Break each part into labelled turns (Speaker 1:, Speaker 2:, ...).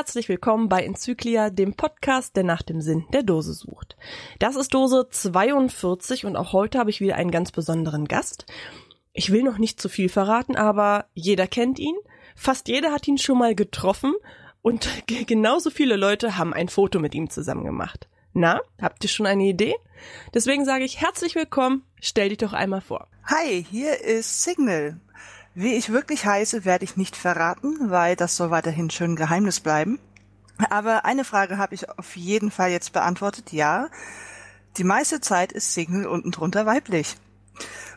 Speaker 1: Herzlich willkommen bei Enzyklia, dem Podcast, der nach dem Sinn der Dose sucht. Das ist Dose 42 und auch heute habe ich wieder einen ganz besonderen Gast. Ich will noch nicht zu viel verraten, aber jeder kennt ihn. Fast jeder hat ihn schon mal getroffen und genauso viele Leute haben ein Foto mit ihm zusammen gemacht. Na, habt ihr schon eine Idee? Deswegen sage ich herzlich willkommen, stell dich doch einmal vor.
Speaker 2: Hi, hier ist Signal. Wie ich wirklich heiße, werde ich nicht verraten, weil das soll weiterhin schön Geheimnis bleiben. Aber eine Frage habe ich auf jeden Fall jetzt beantwortet. Ja, die meiste Zeit ist Signal unten drunter weiblich.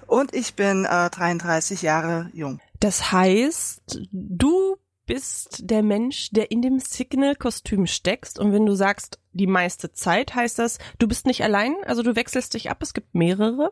Speaker 2: Und ich bin äh, 33 Jahre jung.
Speaker 1: Das heißt, du bist der Mensch, der in dem Signal-Kostüm steckst. Und wenn du sagst, die meiste Zeit, heißt das, du bist nicht allein, also du wechselst dich ab, es gibt mehrere.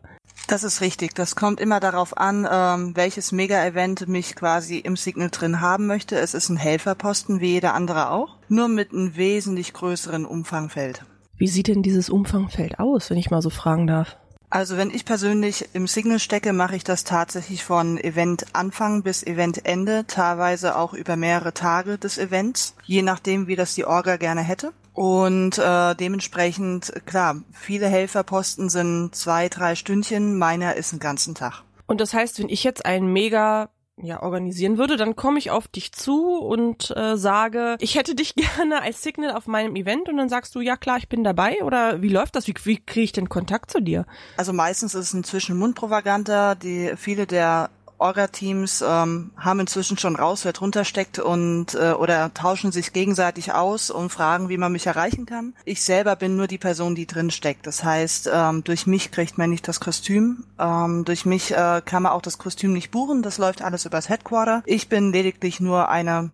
Speaker 2: Das ist richtig. Das kommt immer darauf an, ähm, welches Mega-Event mich quasi im Signal drin haben möchte. Es ist ein Helferposten, wie jeder andere auch, nur mit einem wesentlich größeren Umfangfeld.
Speaker 1: Wie sieht denn dieses Umfangfeld aus, wenn ich mal so fragen darf?
Speaker 2: Also wenn ich persönlich im Signal stecke, mache ich das tatsächlich von Eventanfang bis Eventende, teilweise auch über mehrere Tage des Events, je nachdem, wie das die Orga gerne hätte. Und äh, dementsprechend, klar, viele Helferposten sind zwei, drei Stündchen, meiner ist einen ganzen Tag.
Speaker 1: Und das heißt, wenn ich jetzt einen mega ja, organisieren würde, dann komme ich auf dich zu und äh, sage, ich hätte dich gerne als Signal auf meinem Event und dann sagst du, ja klar, ich bin dabei oder wie läuft das? Wie, wie kriege ich denn Kontakt zu dir?
Speaker 2: Also meistens ist es inzwischen Mundpropaganda, die viele der Orga-Teams ähm, haben inzwischen schon raus, wer drunter steckt und äh, oder tauschen sich gegenseitig aus und fragen, wie man mich erreichen kann. Ich selber bin nur die Person, die drin steckt. Das heißt, ähm, durch mich kriegt man nicht das Kostüm. Ähm, durch mich äh, kann man auch das Kostüm nicht buchen. Das läuft alles übers Headquarter. Ich bin lediglich nur eine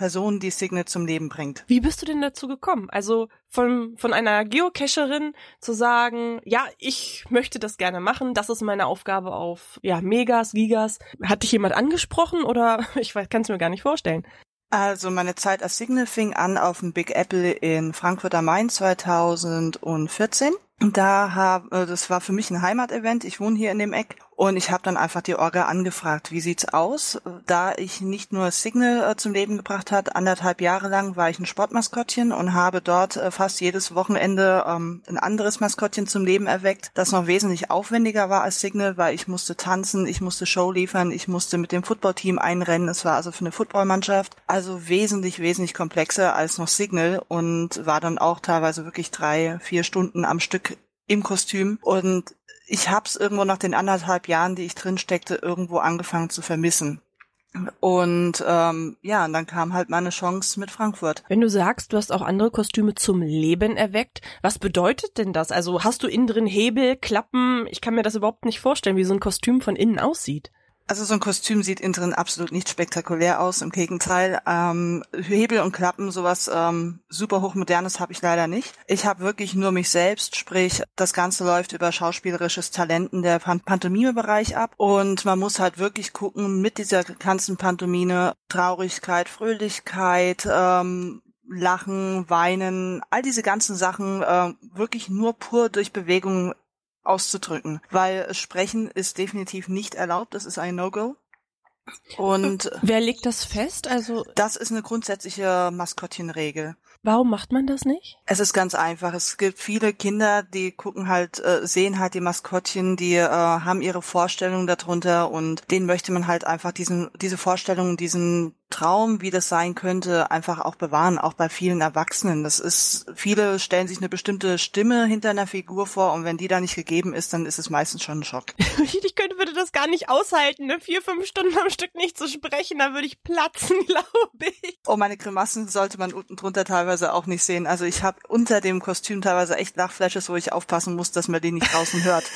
Speaker 2: Person, die Signet zum Leben bringt.
Speaker 1: Wie bist du denn dazu gekommen? Also von, von einer Geocacherin zu sagen, ja, ich möchte das gerne machen, das ist meine Aufgabe auf, ja, Megas, Gigas. Hat dich jemand angesprochen oder ich kann es mir gar nicht vorstellen.
Speaker 2: Also meine Zeit als Signal fing an auf dem Big Apple in Frankfurt am Main 2014. Da hab, äh, das war für mich ein Heimatevent. Ich wohne hier in dem Eck und ich habe dann einfach die Orga angefragt, wie sieht's aus? Da ich nicht nur Signal äh, zum Leben gebracht hat, anderthalb Jahre lang war ich ein Sportmaskottchen und habe dort äh, fast jedes Wochenende ähm, ein anderes Maskottchen zum Leben erweckt, das noch wesentlich aufwendiger war als Signal, weil ich musste tanzen, ich musste Show liefern, ich musste mit dem Footballteam einrennen. Es war also für eine Footballmannschaft, also wesentlich, wesentlich komplexer als noch Signal und war dann auch teilweise wirklich drei, vier Stunden am Stück im Kostüm und ich habe es irgendwo nach den anderthalb Jahren, die ich drin steckte, irgendwo angefangen zu vermissen. Und ähm, ja, und dann kam halt meine Chance mit Frankfurt.
Speaker 1: Wenn du sagst, du hast auch andere Kostüme zum Leben erweckt, was bedeutet denn das? Also hast du innen drin Hebel, Klappen? Ich kann mir das überhaupt nicht vorstellen, wie so ein Kostüm von innen aussieht.
Speaker 2: Also so ein Kostüm sieht innen drin absolut nicht spektakulär aus. Im Gegenteil, ähm, Hebel und Klappen, sowas ähm, super hochmodernes habe ich leider nicht. Ich habe wirklich nur mich selbst, sprich das Ganze läuft über schauspielerisches Talenten der Pan Pantomime-Bereich ab und man muss halt wirklich gucken mit dieser ganzen Pantomime Traurigkeit, Fröhlichkeit, ähm, Lachen, Weinen, all diese ganzen Sachen äh, wirklich nur pur durch Bewegung auszudrücken, weil Sprechen ist definitiv nicht erlaubt, das ist ein No-Go.
Speaker 1: Und wer legt das fest? Also
Speaker 2: das ist eine grundsätzliche Maskottchenregel.
Speaker 1: Warum macht man das nicht?
Speaker 2: Es ist ganz einfach. Es gibt viele Kinder, die gucken halt, äh, sehen halt die Maskottchen, die äh, haben ihre Vorstellungen darunter und denen möchte man halt einfach diesen, diese Vorstellungen, diesen Traum, wie das sein könnte, einfach auch bewahren, auch bei vielen Erwachsenen. Das ist, viele stellen sich eine bestimmte Stimme hinter einer Figur vor und wenn die da nicht gegeben ist, dann ist es meistens schon ein Schock.
Speaker 1: ich könnte, würde das gar nicht aushalten, ne? Vier, fünf Stunden am Stück nicht zu sprechen, da würde ich platzen, glaube ich.
Speaker 2: Oh, meine Grimassen sollte man unten drunter teilweise auch nicht sehen. Also ich habe unter dem Kostüm teilweise echt Lachflashes, wo ich aufpassen muss, dass man die nicht draußen hört.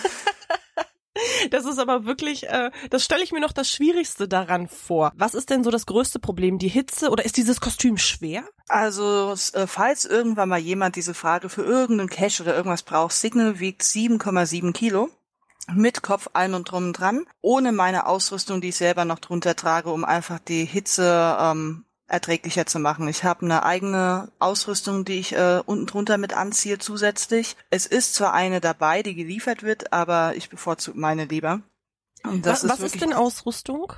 Speaker 1: Das ist aber wirklich, äh, das stelle ich mir noch das Schwierigste daran vor. Was ist denn so das größte Problem? Die Hitze oder ist dieses Kostüm schwer?
Speaker 2: Also, äh, falls irgendwann mal jemand diese Frage für irgendeinen Cache oder irgendwas braucht, Signal wiegt 7,7 Kilo mit Kopf allen und drum dran, ohne meine Ausrüstung, die ich selber noch drunter trage, um einfach die Hitze ähm, erträglicher zu machen. Ich habe eine eigene Ausrüstung, die ich äh, unten drunter mit anziehe zusätzlich. Es ist zwar eine dabei, die geliefert wird, aber ich bevorzuge meine lieber.
Speaker 1: was ist, was ist denn Ausrüstung?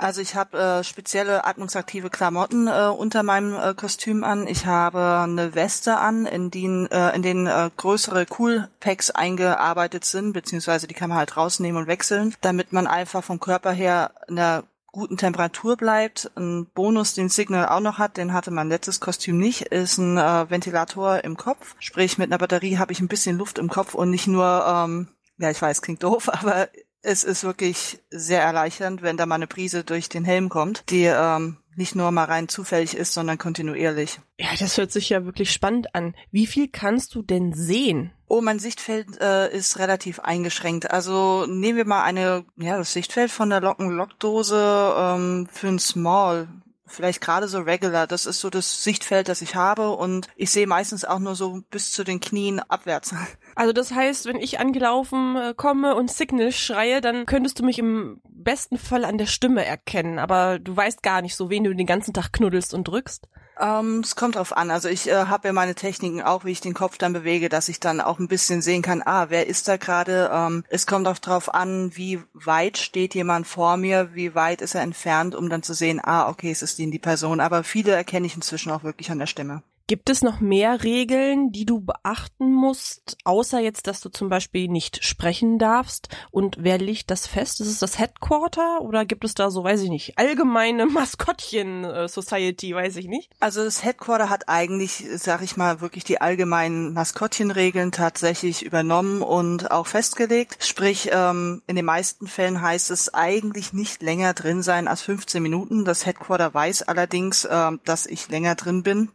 Speaker 2: Also ich habe äh, spezielle atmungsaktive Klamotten äh, unter meinem äh, Kostüm an. Ich habe eine Weste an, in denen, äh, in denen äh, größere Cool-Packs eingearbeitet sind, beziehungsweise die kann man halt rausnehmen und wechseln, damit man einfach vom Körper her einer guten Temperatur bleibt. Ein Bonus, den Signal auch noch hat, den hatte mein letztes Kostüm nicht, ist ein äh, Ventilator im Kopf. Sprich, mit einer Batterie habe ich ein bisschen Luft im Kopf und nicht nur, ähm, ja, ich weiß, klingt doof, aber es ist wirklich sehr erleichternd, wenn da mal eine Prise durch den Helm kommt, die ähm, nicht nur mal rein zufällig ist, sondern kontinuierlich.
Speaker 1: Ja, das hört sich ja wirklich spannend an. Wie viel kannst du denn sehen?
Speaker 2: Oh, mein Sichtfeld äh, ist relativ eingeschränkt. Also nehmen wir mal eine, ja, das Sichtfeld von der Locken-Lockdose ähm, für ein Small vielleicht gerade so regular. Das ist so das Sichtfeld, das ich habe und ich sehe meistens auch nur so bis zu den Knien abwärts.
Speaker 1: Also das heißt, wenn ich angelaufen äh, komme und Signal schreie, dann könntest du mich im besten Fall an der Stimme erkennen, aber du weißt gar nicht so, wen du den ganzen Tag knuddelst und drückst.
Speaker 2: Ähm, es kommt drauf an. Also ich äh, habe ja meine Techniken auch, wie ich den Kopf dann bewege, dass ich dann auch ein bisschen sehen kann, ah, wer ist da gerade? Ähm, es kommt auch drauf an, wie weit steht jemand vor mir, wie weit ist er entfernt, um dann zu sehen, ah, okay, es ist die, die Person. Aber viele erkenne ich inzwischen auch wirklich an der Stimme.
Speaker 1: Gibt es noch mehr Regeln, die du beachten musst, außer jetzt, dass du zum Beispiel nicht sprechen darfst? Und wer legt das fest? Ist es das Headquarter oder gibt es da so, weiß ich nicht, allgemeine Maskottchen-Society, weiß ich nicht?
Speaker 2: Also das Headquarter hat eigentlich, sag ich mal, wirklich die allgemeinen Maskottchenregeln tatsächlich übernommen und auch festgelegt. Sprich, ähm, in den meisten Fällen heißt es eigentlich nicht länger drin sein als 15 Minuten. Das Headquarter weiß allerdings, äh, dass ich länger drin bin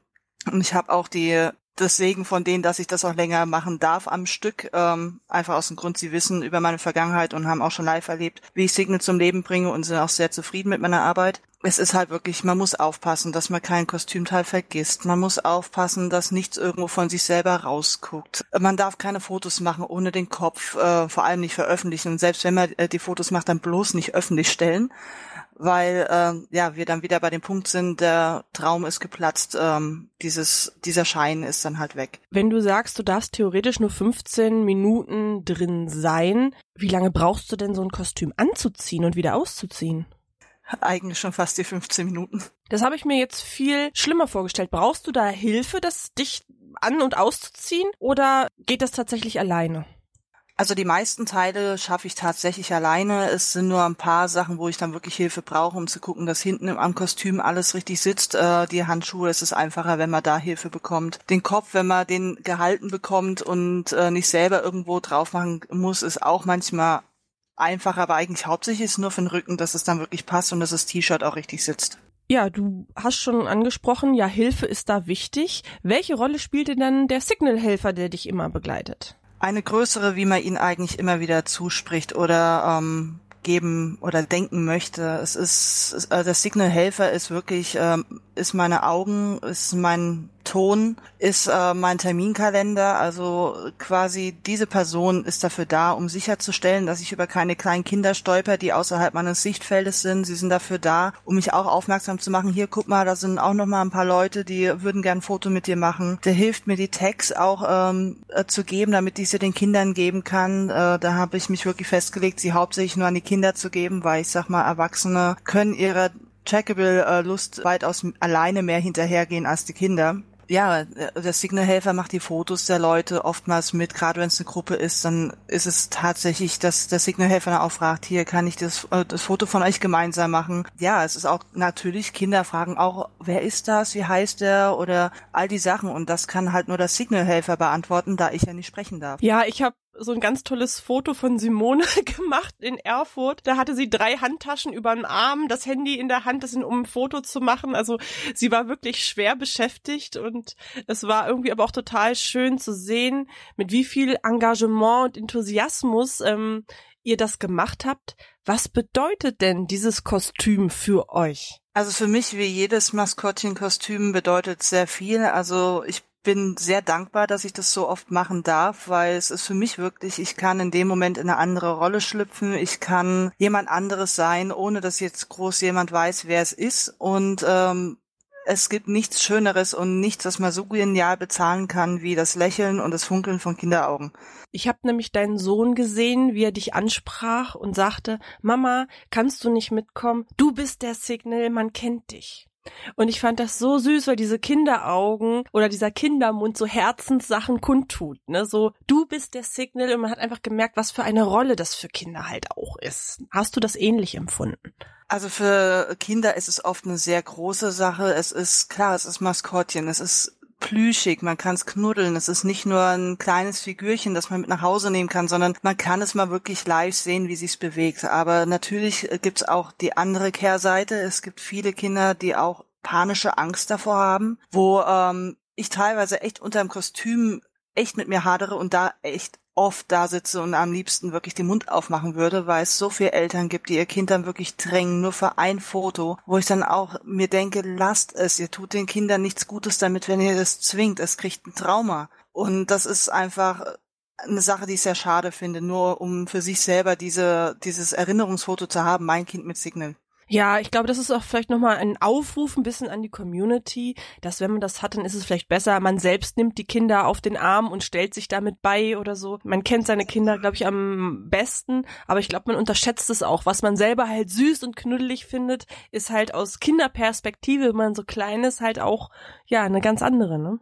Speaker 2: und ich habe auch die das Segen von denen, dass ich das auch länger machen darf am Stück. Ähm, einfach aus dem Grund, sie wissen über meine Vergangenheit und haben auch schon live erlebt, wie ich Signal zum Leben bringe und sind auch sehr zufrieden mit meiner Arbeit. Es ist halt wirklich, man muss aufpassen, dass man kein Kostümteil vergisst. Man muss aufpassen, dass nichts irgendwo von sich selber rausguckt. Man darf keine Fotos machen ohne den Kopf, äh, vor allem nicht veröffentlichen. Und selbst wenn man äh, die Fotos macht, dann bloß nicht öffentlich stellen weil äh, ja wir dann wieder bei dem Punkt sind, der Traum ist geplatzt, ähm, dieses dieser Schein ist dann halt weg.
Speaker 1: Wenn du sagst, du darfst theoretisch nur 15 Minuten drin sein, wie lange brauchst du denn so ein Kostüm anzuziehen und wieder auszuziehen?
Speaker 2: Eigentlich schon fast die 15 Minuten.
Speaker 1: Das habe ich mir jetzt viel schlimmer vorgestellt. Brauchst du da Hilfe, das dich an und auszuziehen oder geht das tatsächlich alleine?
Speaker 2: Also die meisten Teile schaffe ich tatsächlich alleine. Es sind nur ein paar Sachen, wo ich dann wirklich Hilfe brauche, um zu gucken, dass hinten am Kostüm alles richtig sitzt. Äh, die Handschuhe, es ist einfacher, wenn man da Hilfe bekommt. Den Kopf, wenn man den gehalten bekommt und äh, nicht selber irgendwo drauf machen muss, ist auch manchmal einfacher, aber eigentlich hauptsächlich ist nur für den Rücken, dass es dann wirklich passt und dass das T-Shirt auch richtig sitzt.
Speaker 1: Ja, du hast schon angesprochen, ja, Hilfe ist da wichtig. Welche Rolle spielt denn dann der Signalhelfer, der dich immer begleitet?
Speaker 2: eine größere, wie man ihn eigentlich immer wieder zuspricht oder ähm, geben oder denken möchte. Es ist, äh, der Signal-Helfer ist wirklich, ähm, ist meine Augen, ist mein Ton ist äh, mein Terminkalender. Also quasi diese Person ist dafür da, um sicherzustellen, dass ich über keine kleinen Kinder stolper, die außerhalb meines Sichtfeldes sind. Sie sind dafür da, um mich auch aufmerksam zu machen. Hier, guck mal, da sind auch noch mal ein paar Leute, die würden gern ein Foto mit dir machen. Der hilft mir, die Tags auch ähm, äh, zu geben, damit ich sie den Kindern geben kann. Äh, da habe ich mich wirklich festgelegt, sie hauptsächlich nur an die Kinder zu geben, weil ich sag mal, Erwachsene können ihrer Trackable äh, Lust weitaus alleine mehr hinterhergehen als die Kinder. Ja, der Signalhelfer macht die Fotos der Leute oftmals mit, gerade wenn es eine Gruppe ist, dann ist es tatsächlich, dass der Signalhelfer dann auch fragt, hier kann ich das, äh, das Foto von euch gemeinsam machen. Ja, es ist auch natürlich, Kinder fragen auch, wer ist das, wie heißt der? Oder all die Sachen. Und das kann halt nur der Signalhelfer beantworten, da ich ja nicht sprechen darf.
Speaker 1: Ja, ich habe so ein ganz tolles Foto von Simone gemacht in Erfurt. Da hatte sie drei Handtaschen über den Arm, das Handy in der Hand, das sind, um ein Foto zu machen. Also sie war wirklich schwer beschäftigt und es war irgendwie aber auch total schön zu sehen, mit wie viel Engagement und Enthusiasmus ähm, ihr das gemacht habt. Was bedeutet denn dieses Kostüm für euch?
Speaker 2: Also für mich wie jedes Maskottchenkostüm bedeutet sehr viel. Also ich bin sehr dankbar, dass ich das so oft machen darf, weil es ist für mich wirklich, ich kann in dem Moment in eine andere Rolle schlüpfen, ich kann jemand anderes sein, ohne dass jetzt groß jemand weiß, wer es ist. Und ähm, es gibt nichts Schöneres und nichts, das man so genial bezahlen kann wie das Lächeln und das Funkeln von Kinderaugen.
Speaker 1: Ich habe nämlich deinen Sohn gesehen, wie er dich ansprach und sagte, Mama, kannst du nicht mitkommen? Du bist der Signal, man kennt dich. Und ich fand das so süß, weil diese Kinderaugen oder dieser Kindermund so Herzenssachen kundtut, ne? So, du bist der Signal und man hat einfach gemerkt, was für eine Rolle das für Kinder halt auch ist. Hast du das ähnlich empfunden?
Speaker 2: Also für Kinder ist es oft eine sehr große Sache. Es ist klar, es ist Maskottchen, es ist plüschig, man kann es knuddeln. Es ist nicht nur ein kleines Figürchen, das man mit nach Hause nehmen kann, sondern man kann es mal wirklich live sehen, wie sich's bewegt. Aber natürlich gibt's auch die andere Kehrseite. Es gibt viele Kinder, die auch panische Angst davor haben, wo ähm, ich teilweise echt unter dem Kostüm echt mit mir hadere und da echt oft da sitze und am liebsten wirklich den Mund aufmachen würde, weil es so viele Eltern gibt, die ihr Kind dann wirklich drängen, nur für ein Foto, wo ich dann auch mir denke, lasst es, ihr tut den Kindern nichts Gutes damit, wenn ihr das zwingt, es kriegt ein Trauma. Und das ist einfach eine Sache, die ich sehr schade finde, nur um für sich selber diese, dieses Erinnerungsfoto zu haben, mein Kind mit Signal.
Speaker 1: Ja, ich glaube, das ist auch vielleicht nochmal ein Aufruf ein bisschen an die Community, dass wenn man das hat, dann ist es vielleicht besser, man selbst nimmt die Kinder auf den Arm und stellt sich damit bei oder so. Man kennt seine Kinder, glaube ich, am besten, aber ich glaube, man unterschätzt es auch. Was man selber halt süß und knuddelig findet, ist halt aus Kinderperspektive, wenn man so klein ist, halt auch, ja, eine ganz andere, ne?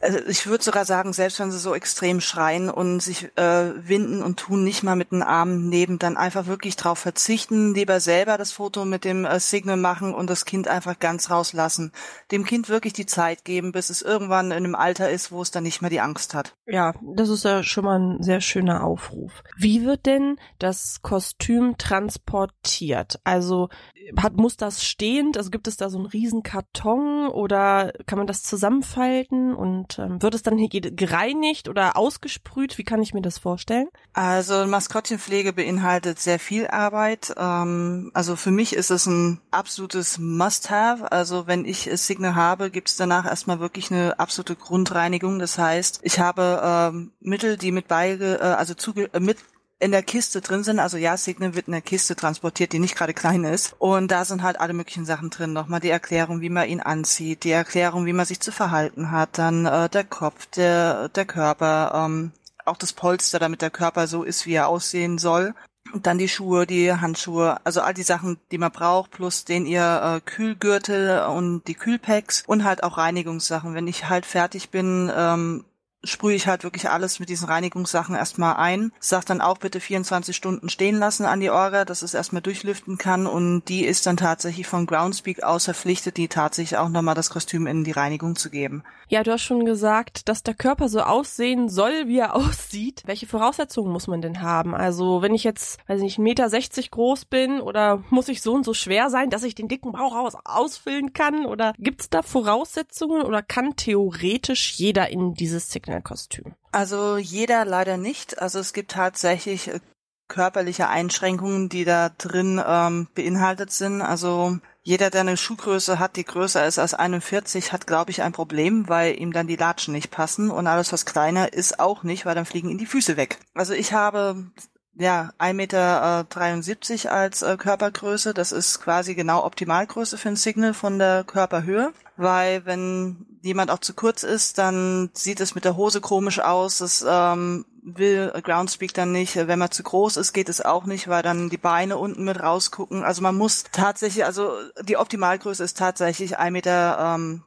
Speaker 2: Also ich würde sogar sagen, selbst wenn sie so extrem schreien und sich äh, winden und tun, nicht mal mit den Armen neben, dann einfach wirklich drauf verzichten, lieber selber das Foto mit dem äh, Signal machen und das Kind einfach ganz rauslassen. Dem Kind wirklich die Zeit geben, bis es irgendwann in einem Alter ist, wo es dann nicht mehr die Angst hat.
Speaker 1: Ja, das ist ja schon mal ein sehr schöner Aufruf. Wie wird denn das Kostüm transportiert? Also hat, muss das stehend, also gibt es da so einen riesen Karton oder kann man das zusammenfalten und ähm, wird es dann hier gereinigt oder ausgesprüht? Wie kann ich mir das vorstellen?
Speaker 2: Also Maskottchenpflege beinhaltet sehr viel Arbeit. Ähm, also für mich ist es ein absolutes Must-have. Also wenn ich Signal habe, gibt es danach erstmal wirklich eine absolute Grundreinigung. Das heißt, ich habe ähm, Mittel, die mit beige, äh, also zuge äh, mit in der Kiste drin sind. Also ja, Signal wird in der Kiste transportiert, die nicht gerade klein ist. Und da sind halt alle möglichen Sachen drin. Nochmal die Erklärung, wie man ihn anzieht, die Erklärung, wie man sich zu verhalten hat, dann äh, der Kopf, der, der Körper, ähm, auch das Polster, damit der Körper so ist, wie er aussehen soll. Und dann die Schuhe, die Handschuhe, also all die Sachen, die man braucht, plus den ihr äh, Kühlgürtel und die Kühlpacks und halt auch Reinigungssachen. Wenn ich halt fertig bin, ähm, sprühe ich halt wirklich alles mit diesen Reinigungssachen erstmal ein. Sag dann auch bitte 24 Stunden stehen lassen an die Orga, dass es erstmal durchlüften kann und die ist dann tatsächlich von Groundspeak aus verpflichtet, die tatsächlich auch nochmal das Kostüm in die Reinigung zu geben.
Speaker 1: Ja, du hast schon gesagt, dass der Körper so aussehen soll, wie er aussieht. Welche Voraussetzungen muss man denn haben? Also wenn ich jetzt, weiß ich nicht, 1,60 Meter groß bin oder muss ich so und so schwer sein, dass ich den dicken Bauch aus ausfüllen kann? Oder gibt's da Voraussetzungen oder kann theoretisch jeder in dieses Signal Kostüm?
Speaker 2: Also jeder leider nicht. Also es gibt tatsächlich äh, körperliche Einschränkungen, die da drin ähm, beinhaltet sind. Also jeder, der eine Schuhgröße hat, die größer ist als 41, hat, glaube ich, ein Problem, weil ihm dann die Latschen nicht passen und alles, was kleiner ist, auch nicht, weil dann fliegen ihm die Füße weg. Also ich habe ja, 1,73 Meter äh, als äh, Körpergröße. Das ist quasi genau Optimalgröße für ein Signal von der Körperhöhe. Weil wenn jemand auch zu kurz ist, dann sieht es mit der Hose komisch aus. Das ähm, will Groundspeak dann nicht. Wenn man zu groß ist, geht es auch nicht, weil dann die Beine unten mit rausgucken. Also man muss tatsächlich, also die Optimalgröße ist tatsächlich 1,73 Meter ähm,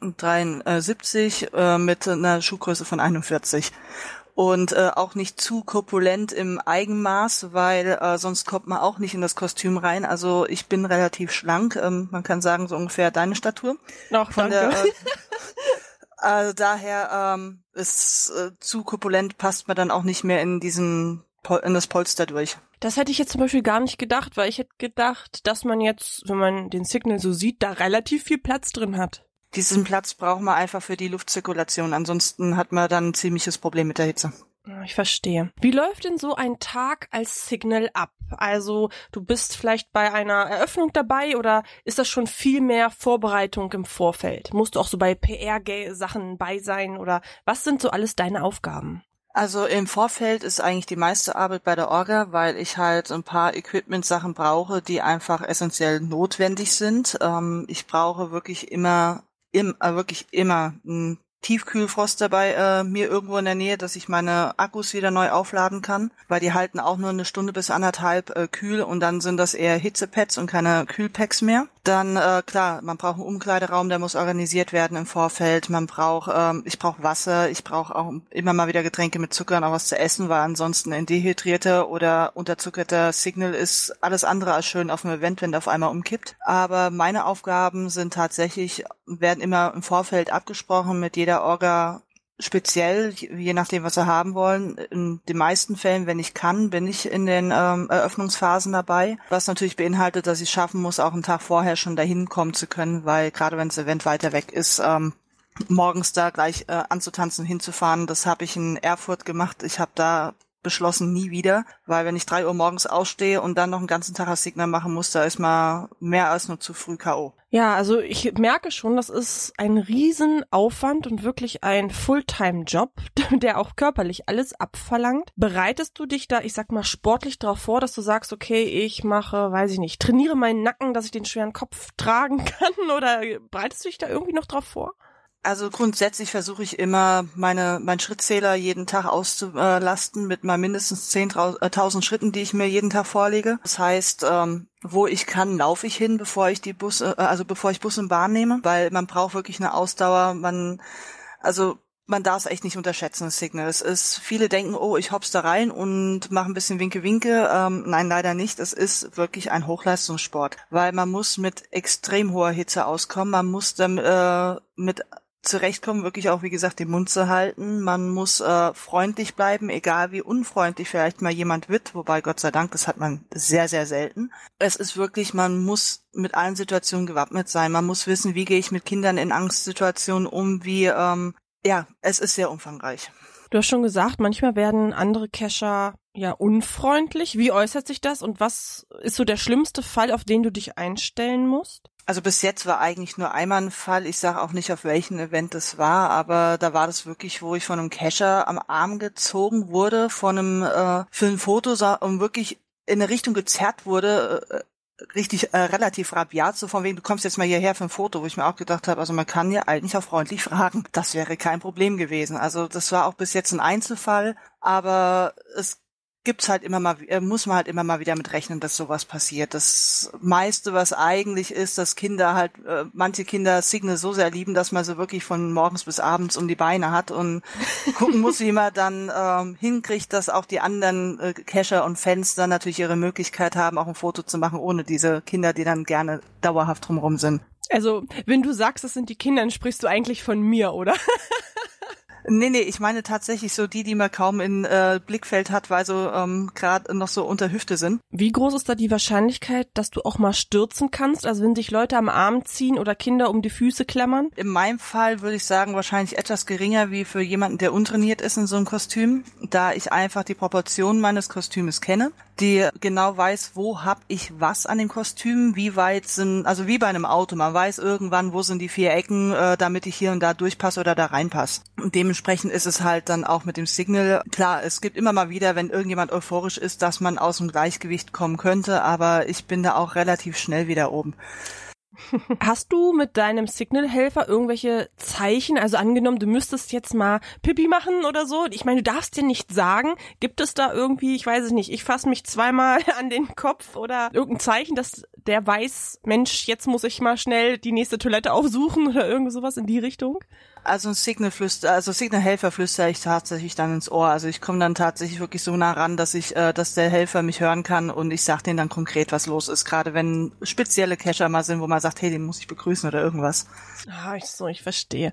Speaker 2: 73 äh, mit einer Schuhgröße von 41 und äh, auch nicht zu korpulent im Eigenmaß, weil äh, sonst kommt man auch nicht in das Kostüm rein. Also ich bin relativ schlank, ähm, man kann sagen so ungefähr deine Statur.
Speaker 1: Noch Von danke. Der, äh,
Speaker 2: also daher ähm, ist äh, zu korpulent passt man dann auch nicht mehr in diesen in das Polster durch.
Speaker 1: Das hätte ich jetzt zum Beispiel gar nicht gedacht, weil ich hätte gedacht, dass man jetzt, wenn man den Signal so sieht, da relativ viel Platz drin hat.
Speaker 2: Diesen Platz braucht man einfach für die Luftzirkulation. Ansonsten hat man dann ein ziemliches Problem mit der Hitze.
Speaker 1: Ich verstehe. Wie läuft denn so ein Tag als Signal ab? Also du bist vielleicht bei einer Eröffnung dabei oder ist das schon viel mehr Vorbereitung im Vorfeld? Musst du auch so bei PR-Sachen bei sein oder was sind so alles deine Aufgaben?
Speaker 2: Also im Vorfeld ist eigentlich die meiste Arbeit bei der Orga, weil ich halt ein paar Equipment-Sachen brauche, die einfach essentiell notwendig sind. Ähm, ich brauche wirklich immer, im, äh, wirklich immer ein Tiefkühlfrost dabei äh, mir irgendwo in der Nähe, dass ich meine Akkus wieder neu aufladen kann, weil die halten auch nur eine Stunde bis anderthalb äh, kühl und dann sind das eher Hitzepads und keine Kühlpacks mehr. Dann äh, klar, man braucht einen Umkleideraum, der muss organisiert werden im Vorfeld. Man braucht, ähm, ich brauche Wasser, ich brauche auch immer mal wieder Getränke mit Zucker und auch was zu essen, weil ansonsten ein dehydrierter oder unterzuckerter Signal ist alles andere als schön auf dem Event, wenn der auf einmal umkippt. Aber meine Aufgaben sind tatsächlich werden immer im Vorfeld abgesprochen mit jeder Orga speziell, je nachdem, was sie haben wollen. In den meisten Fällen, wenn ich kann, bin ich in den ähm, Eröffnungsphasen dabei, was natürlich beinhaltet, dass ich schaffen muss, auch einen Tag vorher schon dahin kommen zu können, weil gerade wenn das Event weiter weg ist, ähm, morgens da gleich äh, anzutanzen, hinzufahren, das habe ich in Erfurt gemacht. Ich habe da beschlossen, nie wieder, weil wenn ich drei Uhr morgens ausstehe und dann noch einen ganzen Tag als Signal machen muss, da ist man mehr als nur zu früh K.O.
Speaker 1: Ja, also ich merke schon, das ist ein Riesenaufwand und wirklich ein Fulltime-Job, der auch körperlich alles abverlangt. Bereitest du dich da, ich sag mal, sportlich darauf vor, dass du sagst, okay, ich mache, weiß ich nicht, trainiere meinen Nacken, dass ich den schweren Kopf tragen kann oder bereitest du dich da irgendwie noch drauf vor?
Speaker 2: Also grundsätzlich versuche ich immer, meine, meinen Schrittzähler jeden Tag auszulasten mit mal mindestens 10.000 Schritten, die ich mir jeden Tag vorlege. Das heißt, ähm, wo ich kann, laufe ich hin, bevor ich die Bus, äh, also bevor ich Bus und Bahn nehme, weil man braucht wirklich eine Ausdauer. Man, also man darf es echt nicht unterschätzen, das Signal. Es ist, viele denken, oh, ich hops da rein und mache ein bisschen Winke-Winke. Ähm, nein, leider nicht. Es ist wirklich ein Hochleistungssport, weil man muss mit extrem hoher Hitze auskommen. Man muss dann äh, mit zurechtkommen, wirklich auch, wie gesagt, den Mund zu halten. Man muss äh, freundlich bleiben, egal wie unfreundlich vielleicht mal jemand wird, wobei Gott sei Dank, das hat man sehr, sehr selten. Es ist wirklich, man muss mit allen Situationen gewappnet sein. Man muss wissen, wie gehe ich mit Kindern in Angstsituationen um, wie, ähm, ja, es ist sehr umfangreich.
Speaker 1: Du hast schon gesagt, manchmal werden andere Cacher ja unfreundlich. Wie äußert sich das und was ist so der schlimmste Fall, auf den du dich einstellen musst?
Speaker 2: Also bis jetzt war eigentlich nur einmal ein Fall. Ich sage auch nicht, auf welchem Event es war, aber da war das wirklich, wo ich von einem Cacher am Arm gezogen wurde, von einem äh, für ein Foto und wirklich in eine Richtung gezerrt wurde, äh, richtig äh, relativ rabiat, so von wegen, du kommst jetzt mal hierher für ein Foto, wo ich mir auch gedacht habe, also man kann ja eigentlich auch freundlich fragen. Das wäre kein Problem gewesen. Also das war auch bis jetzt ein Einzelfall, aber es gibt's halt immer mal, äh, muss man halt immer mal wieder mit rechnen, dass sowas passiert. Das meiste, was eigentlich ist, dass Kinder halt, äh, manche Kinder Signal so sehr lieben, dass man sie wirklich von morgens bis abends um die Beine hat und gucken muss, wie man dann ähm, hinkriegt, dass auch die anderen äh, Cacher und Fans dann natürlich ihre Möglichkeit haben, auch ein Foto zu machen, ohne diese Kinder, die dann gerne dauerhaft drumherum sind.
Speaker 1: Also, wenn du sagst, das sind die Kinder, dann sprichst du eigentlich von mir, oder?
Speaker 2: Nee, nee, ich meine tatsächlich so die, die man kaum in äh, Blickfeld hat, weil so ähm, gerade noch so unter Hüfte sind.
Speaker 1: Wie groß ist da die Wahrscheinlichkeit, dass du auch mal stürzen kannst? Also wenn sich Leute am Arm ziehen oder Kinder um die Füße klammern?
Speaker 2: In meinem Fall würde ich sagen, wahrscheinlich etwas geringer wie für jemanden, der untrainiert ist in so einem Kostüm, da ich einfach die Proportionen meines Kostümes kenne die genau weiß, wo hab ich was an dem Kostüm, wie weit sind, also wie bei einem Auto, man weiß irgendwann, wo sind die vier Ecken, äh, damit ich hier und da durchpasse oder da reinpasse. Und dementsprechend ist es halt dann auch mit dem Signal, klar, es gibt immer mal wieder, wenn irgendjemand euphorisch ist, dass man aus dem Gleichgewicht kommen könnte, aber ich bin da auch relativ schnell wieder oben.
Speaker 1: Hast du mit deinem Signal-Helfer irgendwelche Zeichen? Also angenommen, du müsstest jetzt mal Pipi machen oder so. Ich meine, du darfst dir nicht sagen. Gibt es da irgendwie, ich weiß es nicht, ich fasse mich zweimal an den Kopf oder irgendein Zeichen, dass der weiß, Mensch, jetzt muss ich mal schnell die nächste Toilette aufsuchen oder irgend sowas in die Richtung?
Speaker 2: Also ein Signal flüster, also Signal Helfer flüstere ich tatsächlich dann ins Ohr. Also ich komme dann tatsächlich wirklich so nah ran, dass ich, äh, dass der Helfer mich hören kann und ich sage denen dann konkret, was los ist. Gerade wenn spezielle Cacher mal sind, wo man sagt, hey, den muss ich begrüßen oder irgendwas.
Speaker 1: Ah, ich so, ich verstehe.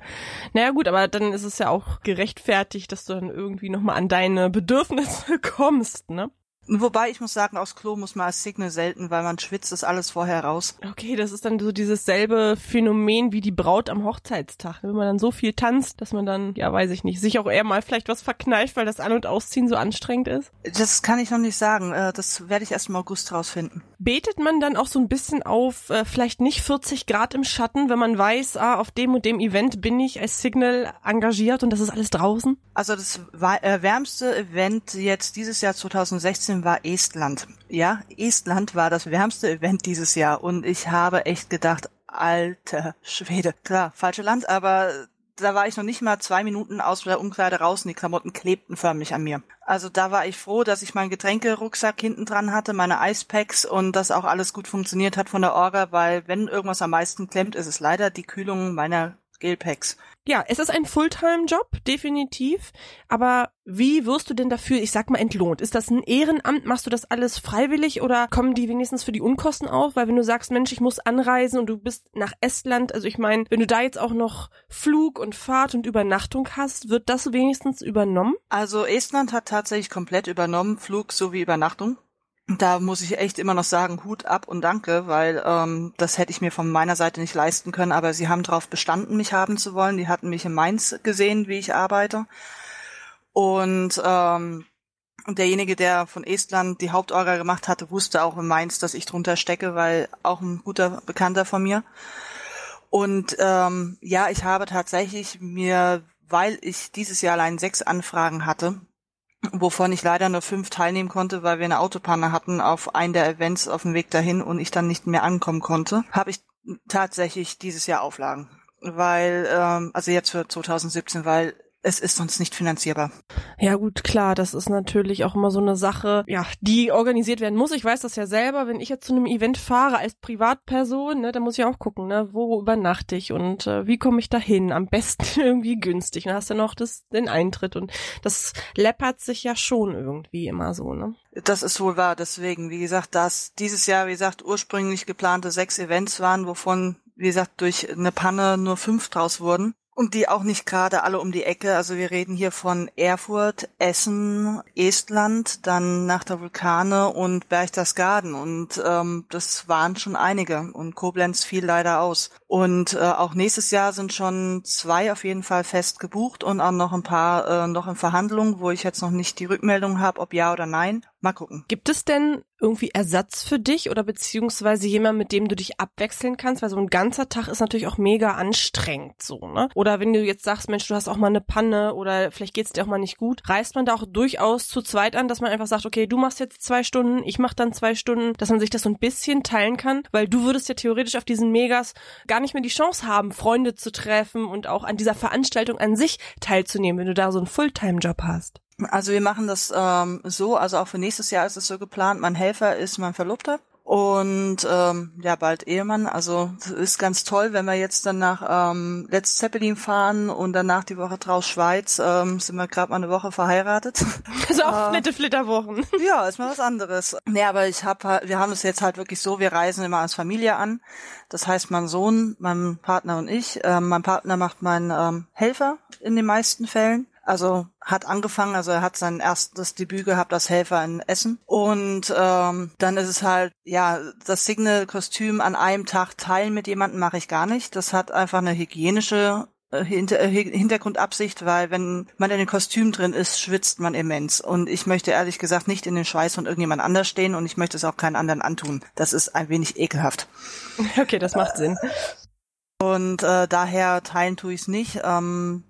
Speaker 1: Naja gut, aber dann ist es ja auch gerechtfertigt, dass du dann irgendwie nochmal an deine Bedürfnisse kommst, ne?
Speaker 2: Wobei ich muss sagen, aufs Klo muss man als Signal selten, weil man schwitzt das alles vorher raus.
Speaker 1: Okay, das ist dann so dieses selbe Phänomen wie die Braut am Hochzeitstag. Wenn man dann so viel tanzt, dass man dann, ja weiß ich nicht, sich auch eher mal vielleicht was verkneift, weil das An- und Ausziehen so anstrengend ist.
Speaker 2: Das kann ich noch nicht sagen. Äh, das werde ich erst im August rausfinden.
Speaker 1: Betet man dann auch so ein bisschen auf äh, vielleicht nicht 40 Grad im Schatten, wenn man weiß, ah, auf dem und dem Event bin ich als Signal engagiert und das ist alles draußen?
Speaker 2: Also das äh, wärmste Event jetzt dieses Jahr 2016 war Estland. Ja, Estland war das wärmste Event dieses Jahr und ich habe echt gedacht, alter Schwede. Klar, falsche Land, aber da war ich noch nicht mal zwei Minuten aus der Umkleide raus und die Klamotten klebten förmlich an mir. Also da war ich froh, dass ich meinen Getränkerucksack hinten dran hatte, meine Eispacks und dass auch alles gut funktioniert hat von der Orga, weil wenn irgendwas am meisten klemmt, ist es leider die Kühlung meiner Gelpacks.
Speaker 1: Ja, es ist ein Fulltime-Job, definitiv. Aber wie wirst du denn dafür, ich sag mal, entlohnt? Ist das ein Ehrenamt? Machst du das alles freiwillig oder kommen die wenigstens für die Unkosten auf? Weil wenn du sagst, Mensch, ich muss anreisen und du bist nach Estland, also ich meine, wenn du da jetzt auch noch Flug und Fahrt und Übernachtung hast, wird das wenigstens übernommen?
Speaker 2: Also Estland hat tatsächlich komplett übernommen, Flug sowie Übernachtung. Da muss ich echt immer noch sagen, Hut ab und danke, weil ähm, das hätte ich mir von meiner Seite nicht leisten können, aber sie haben darauf bestanden, mich haben zu wollen. Die hatten mich in Mainz gesehen, wie ich arbeite. Und ähm, derjenige, der von Estland die Hauptorga gemacht hatte, wusste auch in Mainz, dass ich drunter stecke, weil auch ein guter Bekannter von mir. Und ähm, ja, ich habe tatsächlich mir, weil ich dieses Jahr allein sechs Anfragen hatte, wovon ich leider nur fünf teilnehmen konnte, weil wir eine Autopanne hatten auf einen der Events auf dem Weg dahin und ich dann nicht mehr ankommen konnte, habe ich tatsächlich dieses Jahr Auflagen. Weil, ähm, also jetzt für 2017, weil es ist sonst nicht finanzierbar.
Speaker 1: Ja gut, klar, das ist natürlich auch immer so eine Sache, ja, die organisiert werden muss. Ich weiß das ja selber, wenn ich jetzt zu einem Event fahre als Privatperson, ne, dann muss ich auch gucken, ne, wo übernachte ich und äh, wie komme ich da hin? Am besten irgendwie günstig. Und dann hast du noch das, den Eintritt und das läppert sich ja schon irgendwie immer so, ne?
Speaker 2: Das ist wohl wahr. Deswegen, wie gesagt, dass dieses Jahr, wie gesagt, ursprünglich geplante sechs Events waren, wovon, wie gesagt, durch eine Panne nur fünf draus wurden. Und die auch nicht gerade alle um die Ecke. Also wir reden hier von Erfurt, Essen, Estland, dann nach der Vulkane und Berchtesgaden. Und ähm, das waren schon einige. Und Koblenz fiel leider aus. Und äh, auch nächstes Jahr sind schon zwei auf jeden Fall fest gebucht und auch noch ein paar äh, noch in Verhandlungen, wo ich jetzt noch nicht die Rückmeldung habe, ob ja oder nein. Mal gucken.
Speaker 1: Gibt es denn irgendwie Ersatz für dich oder beziehungsweise jemand, mit dem du dich abwechseln kannst? Weil so ein ganzer Tag ist natürlich auch mega anstrengend so, ne? Oder wenn du jetzt sagst, Mensch, du hast auch mal eine Panne oder vielleicht geht's dir auch mal nicht gut, reißt man da auch durchaus zu zweit an, dass man einfach sagt, okay, du machst jetzt zwei Stunden, ich mach dann zwei Stunden, dass man sich das so ein bisschen teilen kann, weil du würdest ja theoretisch auf diesen Megas gar nicht mehr die Chance haben, Freunde zu treffen und auch an dieser Veranstaltung an sich teilzunehmen, wenn du da so einen Fulltime-Job hast.
Speaker 2: Also wir machen das ähm, so, also auch für nächstes Jahr ist es so geplant, mein Helfer ist mein Verlobter und ähm, ja, bald Ehemann. Also das ist ganz toll, wenn wir jetzt dann nach ähm, Let's Zeppelin fahren und danach die Woche draus Schweiz, ähm, sind wir gerade mal eine Woche verheiratet.
Speaker 1: Also auch nette Flitterwochen.
Speaker 2: Ja, ist mal was anderes. Nee, aber ich habe wir haben es jetzt halt wirklich so, wir reisen immer als Familie an. Das heißt, mein Sohn, mein Partner und ich. Ähm, mein Partner macht meinen ähm, Helfer in den meisten Fällen. Also hat angefangen, also er hat sein erstes Debüt gehabt als Helfer in Essen. Und ähm, dann ist es halt, ja, das Signal-Kostüm an einem Tag teilen mit jemandem mache ich gar nicht. Das hat einfach eine hygienische äh, Hinter Hintergrundabsicht, weil wenn man in dem Kostüm drin ist, schwitzt man immens. Und ich möchte ehrlich gesagt nicht in den Schweiß von irgendjemand anders stehen und ich möchte es auch keinen anderen antun. Das ist ein wenig ekelhaft.
Speaker 1: Okay, das macht Sinn.
Speaker 2: Und äh, daher teilen tue ich es nicht. Ähm,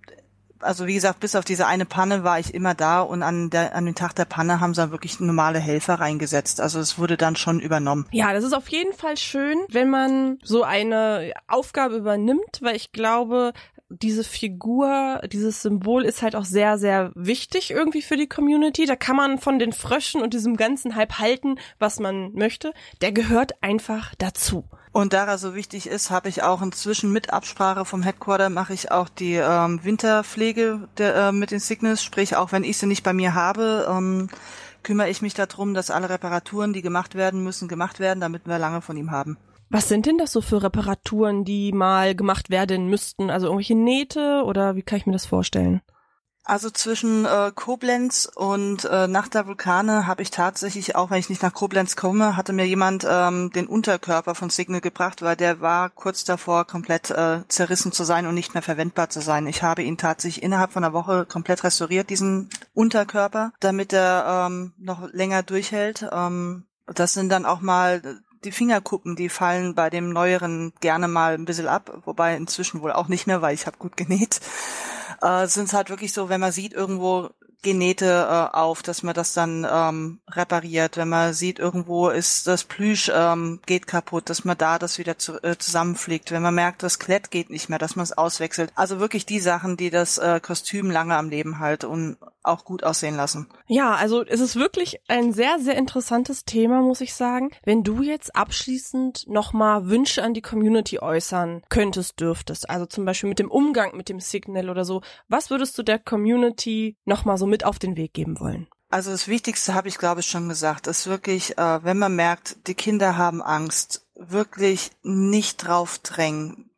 Speaker 2: also wie gesagt, bis auf diese eine Panne war ich immer da und an, der, an dem Tag der Panne haben sie dann wirklich normale Helfer reingesetzt. Also es wurde dann schon übernommen.
Speaker 1: Ja, das ist auf jeden Fall schön, wenn man so eine Aufgabe übernimmt, weil ich glaube, diese Figur, dieses Symbol ist halt auch sehr, sehr wichtig irgendwie für die Community. Da kann man von den Fröschen und diesem ganzen Hype halten, was man möchte. Der gehört einfach dazu.
Speaker 2: Und da er so wichtig ist, habe ich auch inzwischen mit Absprache vom Headquarter mache ich auch die ähm, Winterpflege der, äh, mit den Signals, sprich auch wenn ich sie nicht bei mir habe, ähm, kümmere ich mich darum, dass alle Reparaturen, die gemacht werden müssen, gemacht werden, damit wir lange von ihm haben.
Speaker 1: Was sind denn das so für Reparaturen, die mal gemacht werden müssten? Also irgendwelche Nähte oder wie kann ich mir das vorstellen?
Speaker 2: Also zwischen äh, Koblenz und äh, Nacht der Vulkane habe ich tatsächlich, auch wenn ich nicht nach Koblenz komme, hatte mir jemand ähm, den Unterkörper von Signal gebracht, weil der war kurz davor komplett äh, zerrissen zu sein und nicht mehr verwendbar zu sein. Ich habe ihn tatsächlich innerhalb von einer Woche komplett restauriert, diesen Unterkörper, damit er ähm, noch länger durchhält. Ähm, das sind dann auch mal die Fingerkuppen, die fallen bei dem neueren gerne mal ein bisschen ab, wobei inzwischen wohl auch nicht mehr, weil ich habe gut genäht. Äh, sind es halt wirklich so, wenn man sieht irgendwo Genähte äh, auf, dass man das dann ähm, repariert. Wenn man sieht, irgendwo ist das Plüsch ähm, geht kaputt, dass man da das wieder zu, äh, zusammenfliegt. Wenn man merkt, das Klett geht nicht mehr, dass man es auswechselt. Also wirklich die Sachen, die das äh, Kostüm lange am Leben halten und auch gut aussehen lassen.
Speaker 1: Ja, also es ist wirklich ein sehr, sehr interessantes Thema, muss ich sagen. Wenn du jetzt abschließend nochmal Wünsche an die Community äußern könntest, dürftest, also zum Beispiel mit dem Umgang mit dem Signal oder so, was würdest du der Community nochmal so mit auf den Weg geben wollen?
Speaker 2: Also das Wichtigste habe ich, glaube ich, schon gesagt, ist wirklich, äh, wenn man merkt, die Kinder haben Angst, wirklich nicht drauf drängen.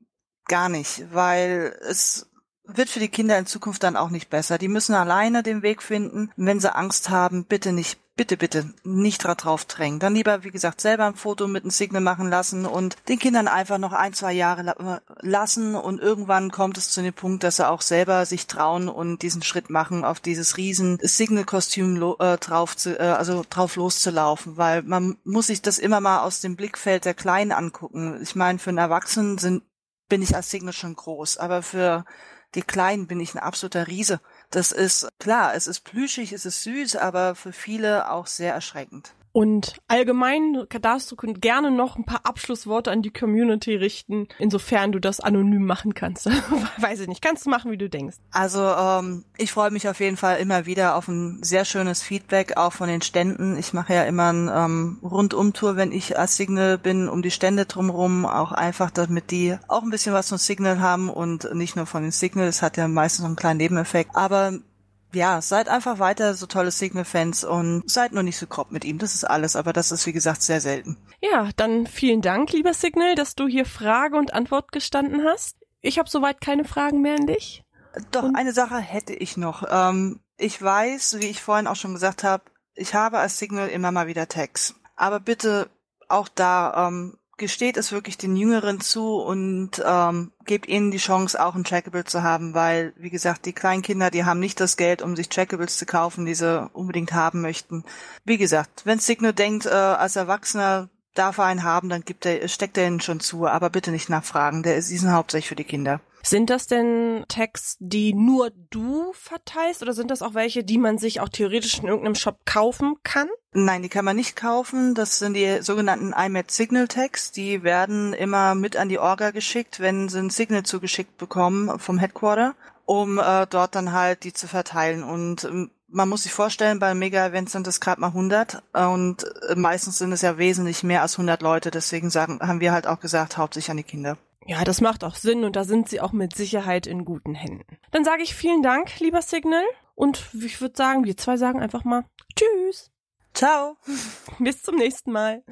Speaker 2: Gar nicht, weil es wird für die Kinder in Zukunft dann auch nicht besser. Die müssen alleine den Weg finden. Wenn sie Angst haben, bitte nicht, bitte, bitte nicht drauf drängen. Dann lieber, wie gesagt, selber ein Foto mit einem Signal machen lassen und den Kindern einfach noch ein, zwei Jahre lassen und irgendwann kommt es zu dem Punkt, dass sie auch selber sich trauen und diesen Schritt machen, auf dieses riesen Signal-Kostüm äh, drauf zu, äh, also drauf loszulaufen, weil man muss sich das immer mal aus dem Blickfeld der Kleinen angucken. Ich meine, für einen Erwachsenen sind bin ich als Signal schon groß, aber für die Kleinen bin ich ein absoluter Riese. Das ist klar, es ist plüschig, es ist süß, aber für viele auch sehr erschreckend.
Speaker 1: Und allgemein darfst du gerne noch ein paar Abschlussworte an die Community richten, insofern du das anonym machen kannst. Weiß ich nicht, kannst du machen, wie du denkst.
Speaker 2: Also ähm, ich freue mich auf jeden Fall immer wieder auf ein sehr schönes Feedback, auch von den Ständen. Ich mache ja immer ein ähm, Rundumtour, wenn ich als Signal bin, um die Stände drumherum, auch einfach, damit die auch ein bisschen was von Signal haben und nicht nur von den Signal. Es hat ja meistens noch einen kleinen Nebeneffekt. Aber ja, seid einfach weiter so tolle Signal-Fans und seid nur nicht so grob mit ihm. Das ist alles, aber das ist wie gesagt sehr selten.
Speaker 1: Ja, dann vielen Dank, lieber Signal, dass du hier Frage und Antwort gestanden hast. Ich habe soweit keine Fragen mehr an dich.
Speaker 2: Doch, und eine Sache hätte ich noch. Ähm, ich weiß, wie ich vorhin auch schon gesagt habe, ich habe als Signal immer mal wieder Tags. Aber bitte auch da ähm, gesteht es wirklich den Jüngeren zu und ähm, gebt ihnen die Chance, auch ein Trackable zu haben, weil, wie gesagt, die kleinen Kinder, die haben nicht das Geld, um sich Trackables zu kaufen, die sie unbedingt haben möchten. Wie gesagt, wenn Signal denkt, äh, als Erwachsener darf er einen haben, dann gibt er, steckt er ihnen schon zu, aber bitte nicht nachfragen. Der ist, die sind hauptsächlich für die Kinder.
Speaker 1: Sind das denn Tags, die nur du verteilst oder sind das auch welche, die man sich auch theoretisch in irgendeinem Shop kaufen kann?
Speaker 2: Nein, die kann man nicht kaufen. Das sind die sogenannten IMAT Signal Tags. Die werden immer mit an die Orga geschickt, wenn sie ein Signal zugeschickt bekommen vom Headquarter, um äh, dort dann halt die zu verteilen. Und ähm, man muss sich vorstellen, bei Mega-Events sind es gerade mal 100 und äh, meistens sind es ja wesentlich mehr als 100 Leute. Deswegen sagen, haben wir halt auch gesagt, hauptsächlich an die Kinder.
Speaker 1: Ja, das macht auch Sinn und da sind sie auch mit Sicherheit in guten Händen. Dann sage ich vielen Dank, lieber Signal. Und ich würde sagen, wir zwei sagen einfach mal Tschüss.
Speaker 2: Ciao.
Speaker 1: Bis zum nächsten Mal.